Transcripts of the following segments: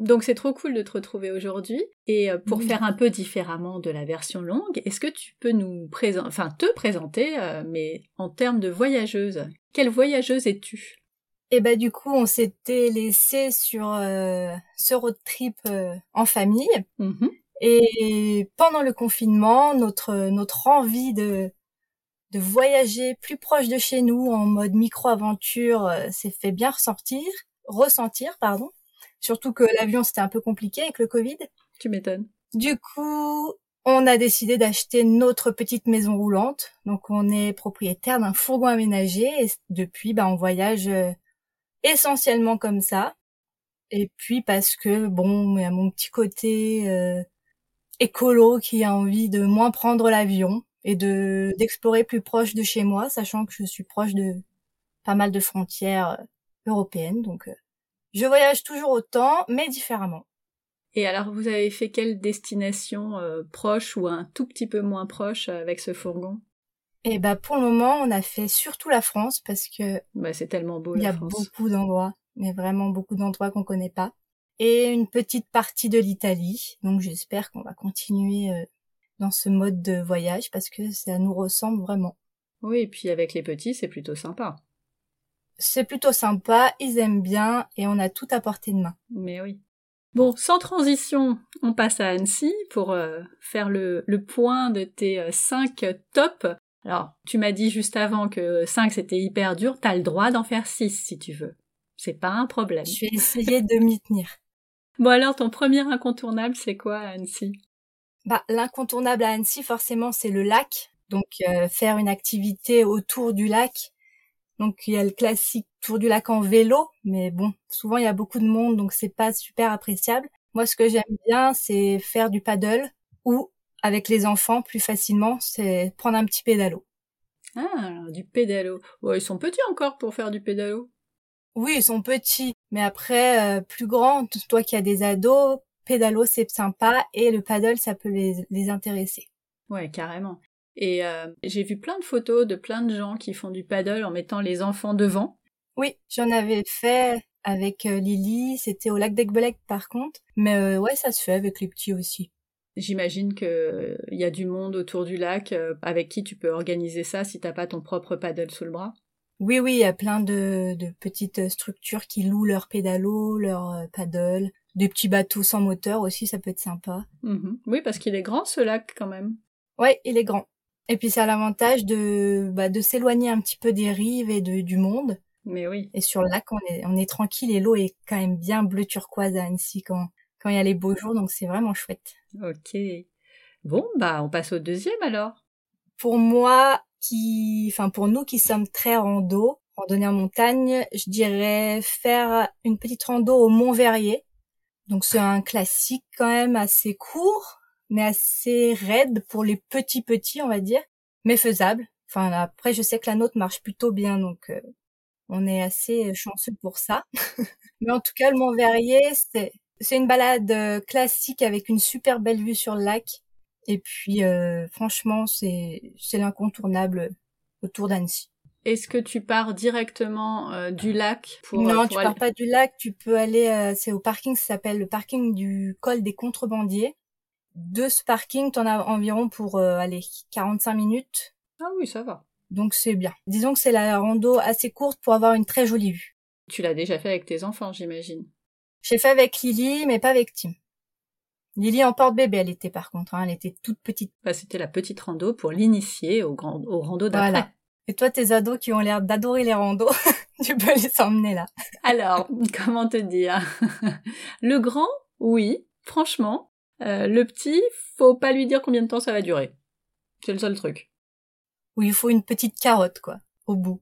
Donc c'est trop cool de te retrouver aujourd'hui. Et euh, pour Oui. faire un peu différemment de la version longue, est-ce que tu peux nous présenter, enfin te présenter, euh, mais en termes de voyageuse Quelle voyageuse es-tu? Et bah du coup, on s'était laissé sur euh, ce road trip euh, en famille. Mhm. Et pendant le confinement, notre notre envie de de voyager plus proche de chez nous en mode micro-aventure euh, s'est fait bien ressortir, ressentir, pardon. Surtout que l'avion c'était un peu compliqué avec le Covid. Tu m'étonnes. Du coup, on a décidé d'acheter notre petite maison roulante. Donc on est propriétaire d'un fourgon aménagé et depuis, bah, on voyage euh, essentiellement comme ça. Et puis parce que bon, il y a mon petit côté euh, écolo qui a envie de moins prendre l'avion et de d'explorer plus proche de chez moi, sachant que je suis proche de pas mal de frontières euh, européennes. Donc euh, je voyage toujours autant, mais différemment. Et alors vous avez fait quelle destination euh, proche ou un tout petit peu moins proche euh, avec ce fourgon? Et bah pour le moment, on a fait surtout la France parce que bah, C'est tellement beau il y a France. beaucoup d'endroits, mais vraiment beaucoup d'endroits qu'on connaît pas. Et une petite partie de l'Italie. Donc j'espère qu'on va continuer euh, dans ce mode de voyage parce que ça nous ressemble vraiment. Oui, et puis avec les petits, c'est plutôt sympa. C'est plutôt sympa, ils aiment bien et on a tout à portée de main. Mais oui. Bon, sans transition, on passe à Annecy pour euh, faire le, le point de tes 5 tops. Alors, tu m'as dit juste avant que 5 c'était hyper dur, t'as le droit d'en faire 6 si tu veux. C'est pas un problème. Je vais essayer de m'y tenir. Bon alors, ton premier incontournable, c'est quoi à Annecy? Bah, l'incontournable à Annecy, forcément, c'est le lac. Donc, euh, faire une activité autour du lac. Donc, il y a le classique tour du lac en vélo, mais bon, souvent il y a beaucoup de monde, donc c'est pas super appréciable. Moi, ce que j'aime bien, c'est faire du paddle ou avec les enfants, plus facilement, c'est prendre un petit pédalo. Ah, du pédalo. Ouais, ils sont petits encore pour faire du pédalo. Oui, ils sont petits, mais après, euh, plus grands, toi qui as des ados, pédalo c'est sympa et le paddle ça peut les, les intéresser. Ouais, carrément. Et euh, j'ai vu plein de photos de plein de gens qui font du paddle en mettant les enfants devant. Oui, j'en avais fait avec euh, Lily, c'était au lac d'Aigbelec par contre, mais euh, ouais, ça se fait avec les petits aussi. J'imagine que il y a du monde autour du lac avec qui tu peux organiser ça si t'as pas ton propre paddle sous le bras. Oui, oui, il y a plein de, de petites structures qui louent leurs pédalos, leurs paddles, des petits bateaux sans moteur aussi, ça peut être sympa. Mhm. Oui, parce qu'il est grand ce lac quand même. Ouais, il est grand. Et puis ça a l'avantage de, bah, de s'éloigner un petit peu des rives et de, du monde. Mais oui. Et sur le lac, on est, on est tranquille et l'eau est quand même bien bleu turquoise à Annecy quand, quand il y a les beaux jours, donc c'est vraiment chouette. Ok. Bon, bah on passe au deuxième alors. Pour moi, qui, enfin pour nous qui sommes très rando, randonnée en montagne, je dirais faire une petite rando au Mont Verrier. Donc c'est un classique quand même assez court, mais assez raide pour les petits petits, on va dire, mais faisable. Enfin après, je sais que la nôtre marche plutôt bien, donc euh, on est assez chanceux pour ça. mais en tout cas, le Mont Verrier, c'est c'est une balade euh, classique avec une super belle vue sur le lac. Et puis, euh, franchement, c'est c'est l'incontournable autour d'Annecy. Est-ce que tu pars directement euh, du lac pour non, pour tu aller- pars pas du lac, tu peux aller, euh, c'est au parking, ça s'appelle le parking du col des contrebandiers. De ce parking, t'en as environ pour euh, aller 45 minutes, Ah oui, ça va. donc c'est bien. Disons que c'est la rando assez courte pour avoir une très jolie vue. Tu l'as déjà fait avec tes enfants, j'imagine. J'ai fait avec Lily, mais pas avec Tim. Lily en porte-bébé, elle était par contre, hein, elle était toute petite. Bah, c'était la petite rando pour l'initier au grand au rando d'après. Voilà. Et toi, tes ados qui ont l'air d'adorer les randos, tu peux les emmener là. Alors, comment te dire? Le grand, oui, franchement. Euh, le petit, faut pas lui dire combien de temps ça va durer. C'est le seul truc. Où il faut une petite carotte, quoi, au bout.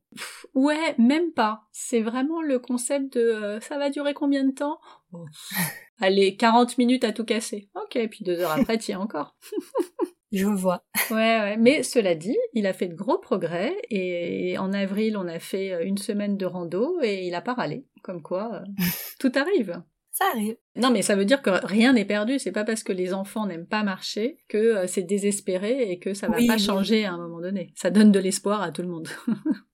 Ouais, même pas. C'est vraiment le concept de euh, ça va durer combien de temps? Oh, Allez, 40 minutes à tout casser. Ok, puis deux heures après, t'y es encore. Je vois. Ouais, ouais. Mais cela dit, il a fait de gros progrès et en avril, on a fait euh, une semaine de rando et il a pas râlé. Comme quoi, euh, tout arrive. Ça arrive. Non, mais ça veut dire que rien n'est perdu. C'est pas parce que les enfants n'aiment pas marcher que euh, c'est désespéré et que ça va Oui, pas oui. changer à un moment donné. Ça donne de l'espoir à tout le monde.